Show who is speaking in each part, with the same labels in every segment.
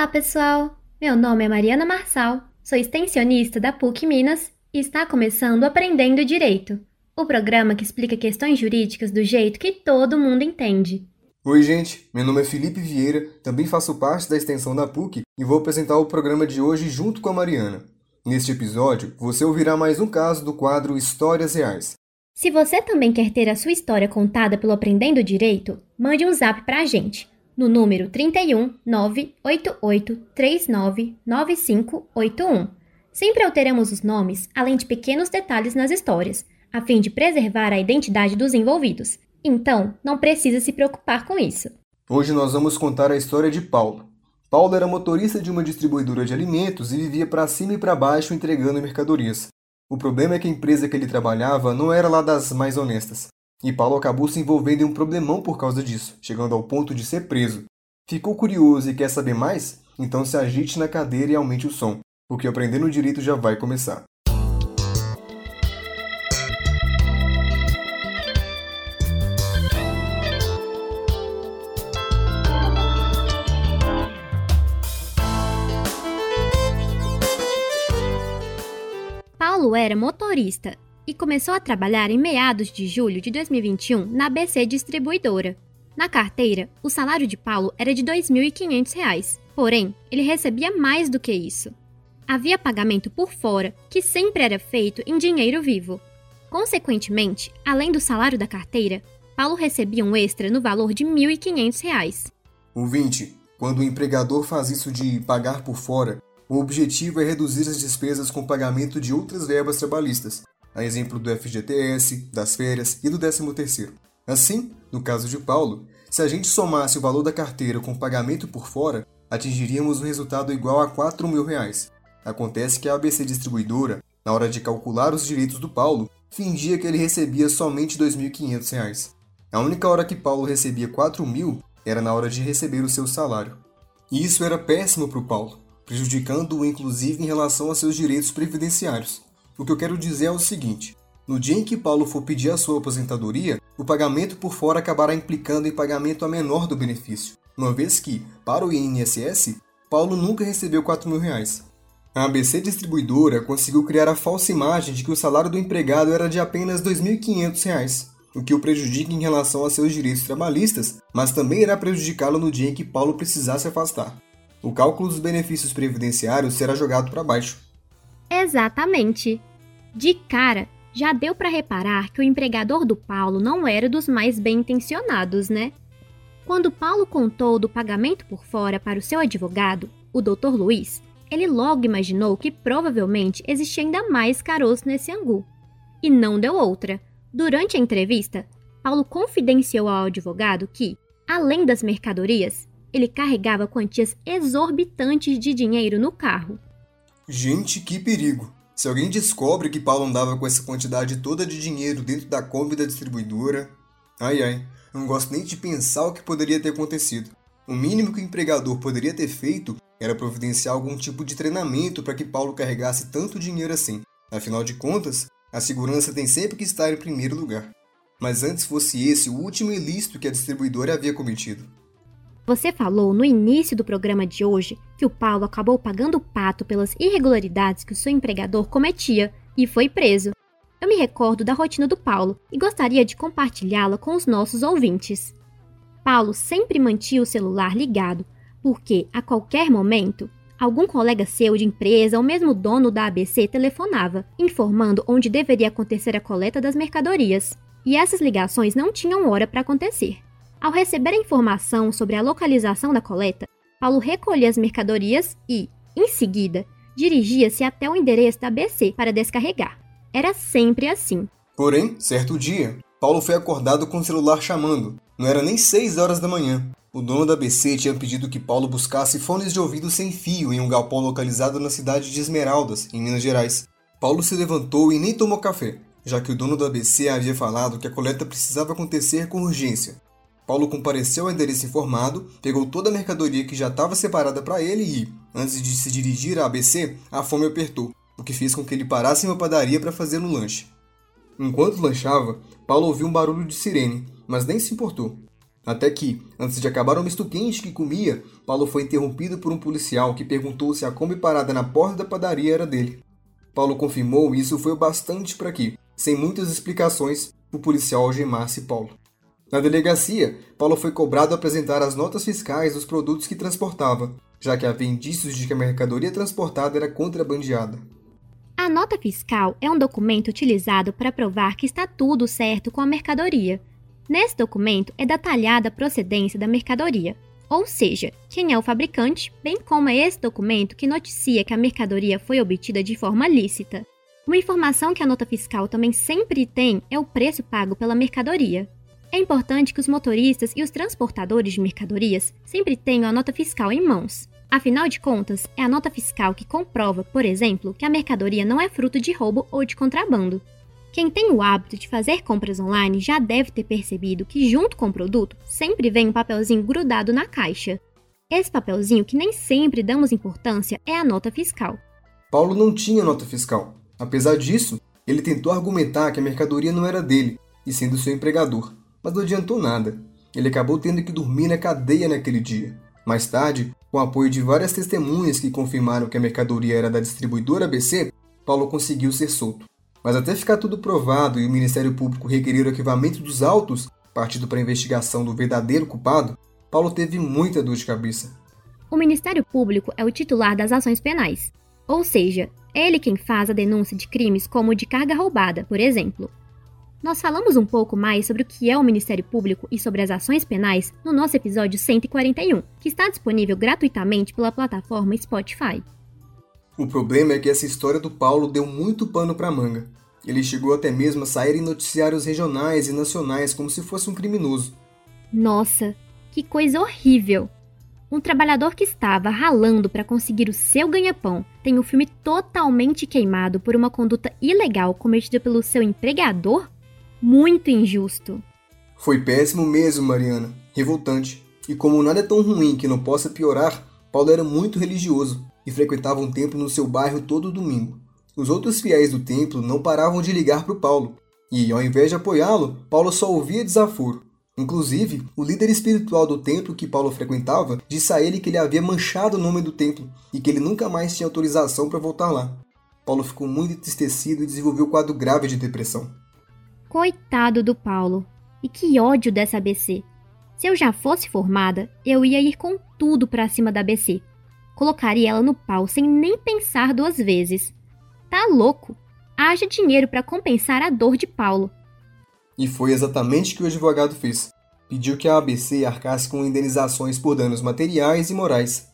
Speaker 1: Olá, pessoal! Meu nome é Mariana Marçal, sou extensionista da PUC Minas e está começando Aprendendo Direito, o programa que explica questões jurídicas do jeito que todo mundo entende.
Speaker 2: Oi, gente, meu nome é Felipe Vieira, também faço parte da extensão da PUC e vou apresentar o programa de hoje junto com a Mariana. Neste episódio, você ouvirá mais um caso do quadro Histórias Reais.
Speaker 1: Se você também quer ter a sua história contada pelo Aprendendo Direito, mande um zap pra gente no número 31 988 39 9581. Sempre alteramos os nomes, além de pequenos detalhes nas histórias, a fim de preservar a identidade dos envolvidos. Então, não precisa se preocupar com isso.
Speaker 2: Hoje nós vamos contar a história de Paulo. Paulo era motorista de uma distribuidora de alimentos e vivia para cima e para baixo entregando mercadorias. O problema é que a empresa que ele trabalhava não era lá das mais honestas. E Paulo acabou se envolvendo em um problemão por causa disso, chegando ao ponto de ser preso. Ficou curioso e quer saber mais? Então se agite na cadeira e aumente o som, porque aprendendo direito já vai começar.
Speaker 1: Paulo era motorista e começou a trabalhar em meados de julho de 2021 na ABC Distribuidora. Na carteira, o salário de Paulo era de R$ 2.500, porém, ele recebia mais do que isso. Havia pagamento por fora, que sempre era feito em dinheiro vivo. Consequentemente, além do salário da carteira, Paulo recebia um extra no valor de R$ 1.500.
Speaker 2: Ouvinte, quando o empregador faz isso de pagar por fora, o objetivo é reduzir as despesas com pagamento de outras verbas trabalhistas, a exemplo do FGTS, das férias e do 13º. Assim, no caso de Paulo, se a gente somasse o valor da carteira com o pagamento por fora, atingiríamos um resultado igual a 4 mil reais. Acontece que a ABC Distribuidora, na hora de calcular os direitos do Paulo, fingia que ele recebia somente R$ 2.500. A única hora que Paulo recebia 4 mil era na hora de receber o seu salário. E isso era péssimo para o Paulo, prejudicando-o inclusive em relação a seus direitos previdenciários. O que eu quero dizer é o seguinte: no dia em que Paulo for pedir a sua aposentadoria, o pagamento por fora acabará implicando em pagamento a menor do benefício, uma vez que, para o INSS, Paulo nunca recebeu 4 mil reais. A ABC Distribuidora conseguiu criar a falsa imagem de que o salário do empregado era de apenas R$ 2.500, o que o prejudica em relação a seus direitos trabalhistas, mas também irá prejudicá-lo no dia em que Paulo precisar se afastar. O cálculo dos benefícios previdenciários será jogado para baixo.
Speaker 1: Exatamente. De cara, já deu para reparar que o empregador do Paulo não era dos mais bem intencionados, né? Quando Paulo contou do pagamento por fora para o seu advogado, o Dr. Luiz, ele logo imaginou que provavelmente existia ainda mais caroço nesse angu. E não deu outra. Durante a entrevista, Paulo confidenciou ao advogado que, além das mercadorias, ele carregava quantias exorbitantes de dinheiro no carro.
Speaker 2: Gente, que perigo! Se alguém descobre que Paulo andava com essa quantidade toda de dinheiro dentro da Kombi da distribuidora. Ai ai, não gosto nem de pensar o que poderia ter acontecido. O mínimo que o empregador poderia ter feito era providenciar algum tipo de treinamento para que Paulo carregasse tanto dinheiro assim. Afinal de contas, a segurança tem sempre que estar em primeiro lugar. Mas antes fosse esse o último ilícito que a distribuidora havia cometido.
Speaker 1: Você falou no início do programa de hoje que o Paulo acabou pagando o pato pelas irregularidades que o seu empregador cometia e foi preso. Eu me recordo da rotina do Paulo e gostaria de compartilhá-la com os nossos ouvintes. Paulo sempre mantinha o celular ligado, porque a qualquer momento algum colega seu de empresa ou mesmo dono da ABC telefonava, informando onde deveria acontecer a coleta das mercadorias. E essas ligações não tinham hora para acontecer. Ao receber a informação sobre a localização da coleta, Paulo recolhia as mercadorias e, em seguida, dirigia-se até o endereço da ABC para descarregar. Era sempre assim.
Speaker 2: Porém, certo dia, Paulo foi acordado com o celular chamando. Não era nem 6 horas da manhã. O dono da ABC tinha pedido que Paulo buscasse fones de ouvido sem fio em um galpão localizado na cidade de Esmeraldas, em Minas Gerais. Paulo se levantou e nem tomou café, já que o dono da ABC havia falado que a coleta precisava acontecer com urgência. Paulo compareceu ao endereço informado, pegou toda a mercadoria que já estava separada para ele e, antes de se dirigir à ABC, a fome apertou, o que fez com que ele parasse em uma padaria para fazer um lanche. Enquanto lanchava, Paulo ouviu um barulho de sirene, mas nem se importou. Até que, antes de acabar o misto quente que comia, Paulo foi interrompido por um policial que perguntou se a Kombi parada na porta da padaria era dele. Paulo confirmou e isso foi o bastante para que, sem muitas explicações, o policial algemasse Paulo. Na delegacia, Paulo foi cobrado apresentar as notas fiscais dos produtos que transportava, já que havia indícios de que a mercadoria transportada era contrabandeada.
Speaker 1: A nota fiscal é um documento utilizado para provar que está tudo certo com a mercadoria. Nesse documento é detalhada a procedência da mercadoria, ou seja, quem é o fabricante, bem como é esse documento que noticia que a mercadoria foi obtida de forma lícita. Uma informação que a nota fiscal também sempre tem é o preço pago pela mercadoria. É importante que os motoristas e os transportadores de mercadorias sempre tenham a nota fiscal em mãos. Afinal de contas, é a nota fiscal que comprova, por exemplo, que a mercadoria não é fruto de roubo ou de contrabando. Quem tem o hábito de fazer compras online já deve ter percebido que, junto com o produto, sempre vem um papelzinho grudado na caixa. Esse papelzinho que nem sempre damos importância é a nota fiscal.
Speaker 2: Paulo não tinha nota fiscal. Apesar disso, ele tentou argumentar que a mercadoria não era dele, e sendo seu empregador mas não adiantou nada. Ele acabou tendo que dormir na cadeia naquele dia. Mais tarde, com o apoio de várias testemunhas que confirmaram que a mercadoria era da distribuidora ABC, Paulo conseguiu ser solto. Mas até ficar tudo provado e o Ministério Público requerer o arquivamento dos autos, partindo para a investigação do verdadeiro culpado, Paulo teve muita dor de cabeça.
Speaker 1: O Ministério Público é o titular das ações penais, ou seja, é ele quem faz a denúncia de crimes como de carga roubada, por exemplo, nós falamos um pouco mais sobre o que é o Ministério Público e sobre as ações penais no nosso episódio 141, que está disponível gratuitamente pela plataforma Spotify.
Speaker 2: O problema é que essa história do Paulo deu muito pano para manga. Ele chegou até mesmo a sair em noticiários regionais e nacionais como se fosse um criminoso.
Speaker 1: Nossa, que coisa horrível! Um trabalhador que estava ralando para conseguir o seu ganha-pão tem o filme totalmente queimado por uma conduta ilegal cometida pelo seu empregador? Muito injusto.
Speaker 2: Foi péssimo mesmo, Mariana. Revoltante. E como nada é tão ruim que não possa piorar, Paulo era muito religioso e frequentava um templo no seu bairro todo domingo. Os outros fiéis do templo não paravam de ligar para o Paulo, e ao invés de apoiá-lo, Paulo só ouvia desaforo. Inclusive, o líder espiritual do templo que Paulo frequentava disse a ele que ele havia manchado o nome do templo e que ele nunca mais tinha autorização para voltar lá. Paulo ficou muito entristecido e desenvolveu um quadro grave de depressão.
Speaker 1: Coitado do Paulo. E que ódio dessa ABC. Se eu já fosse formada, eu ia ir com tudo para cima da ABC. Colocaria ela no pau sem nem pensar duas vezes. Tá louco? Haja dinheiro para compensar a dor de Paulo.
Speaker 2: E foi exatamente o que o advogado fez. Pediu que a ABC arcasse com indenizações por danos materiais e morais.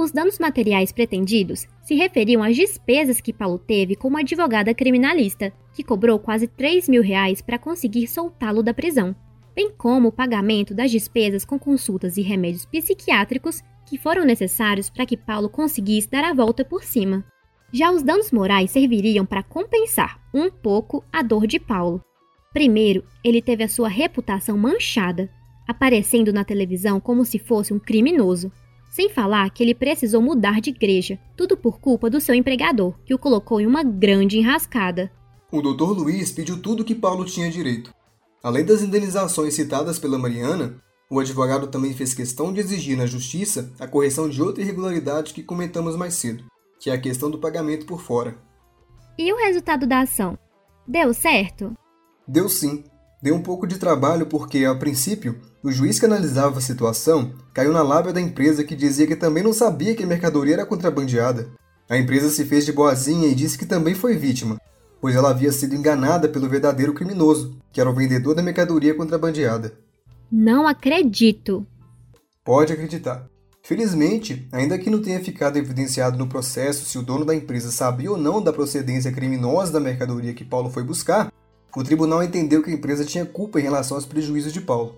Speaker 1: Os danos materiais pretendidos se referiam às despesas que Paulo teve como advogada criminalista, que cobrou quase 3 mil reais para conseguir soltá-lo da prisão, bem como o pagamento das despesas com consultas e remédios psiquiátricos que foram necessários para que Paulo conseguisse dar a volta por cima. Já os danos morais serviriam para compensar um pouco a dor de Paulo. Primeiro, ele teve a sua reputação manchada, aparecendo na televisão como se fosse um criminoso, sem falar que ele precisou mudar de igreja, tudo por culpa do seu empregador, que o colocou em uma grande enrascada.
Speaker 2: O Dr. Luiz pediu tudo que Paulo tinha direito. Além das indenizações citadas pela Mariana, o advogado também fez questão de exigir na justiça a correção de outra irregularidade que comentamos mais cedo, que é a questão do pagamento por fora.
Speaker 1: E o resultado da ação? Deu certo?
Speaker 2: Deu sim. Deu um pouco de trabalho porque, a princípio, o juiz que analisava a situação caiu na lábia da empresa que dizia que também não sabia que a mercadoria era contrabandeada. A empresa se fez de boazinha e disse que também foi vítima, pois ela havia sido enganada pelo verdadeiro criminoso, que era o vendedor da mercadoria contrabandeada.
Speaker 1: Não acredito!
Speaker 2: Pode acreditar. Felizmente, ainda que não tenha ficado evidenciado no processo se o dono da empresa sabia ou não da procedência criminosa da mercadoria que Paulo foi buscar, o tribunal entendeu que a empresa tinha culpa em relação aos prejuízos de Paulo.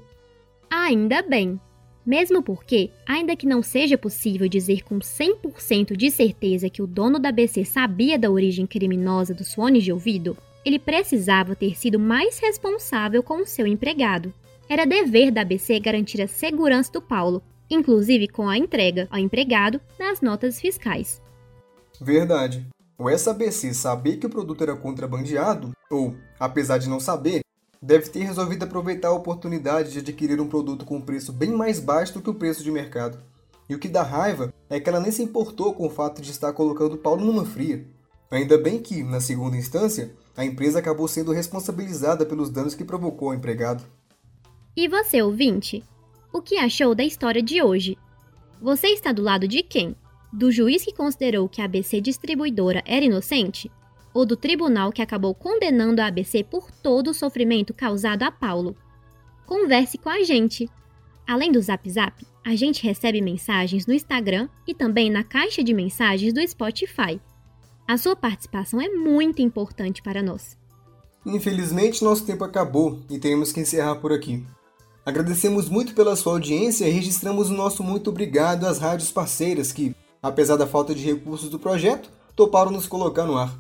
Speaker 1: Ainda bem. Mesmo porque, ainda que não seja possível dizer com 100% de certeza que o dono da BC sabia da origem criminosa dos fones de ouvido, ele precisava ter sido mais responsável com o seu empregado. Era dever da ABC garantir a segurança do Paulo, inclusive com a entrega ao empregado das notas fiscais.
Speaker 2: Verdade. O SABC saber que o produto era contrabandeado, ou, apesar de não saber, deve ter resolvido aproveitar a oportunidade de adquirir um produto com preço bem mais baixo do que o preço de mercado. E o que dá raiva é que ela nem se importou com o fato de estar colocando Paulo numa fria. Ainda bem que, na segunda instância, a empresa acabou sendo responsabilizada pelos danos que provocou ao empregado.
Speaker 1: E você, ouvinte? O que achou da história de hoje? Você está do lado de quem? Do juiz que considerou que a ABC Distribuidora era inocente? Ou do tribunal que acabou condenando a ABC por todo o sofrimento causado a Paulo? Converse com a gente. Além do Zap Zap, a gente recebe mensagens no Instagram e também na caixa de mensagens do Spotify. A sua participação é muito importante para nós.
Speaker 2: Infelizmente, nosso tempo acabou e temos que encerrar por aqui. Agradecemos muito pela sua audiência e registramos o nosso muito obrigado às rádios parceiras que, apesar da falta de recursos do projeto, toparam nos colocar no ar.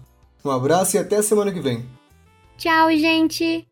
Speaker 2: Um abraço e até semana que vem.
Speaker 1: Tchau, gente!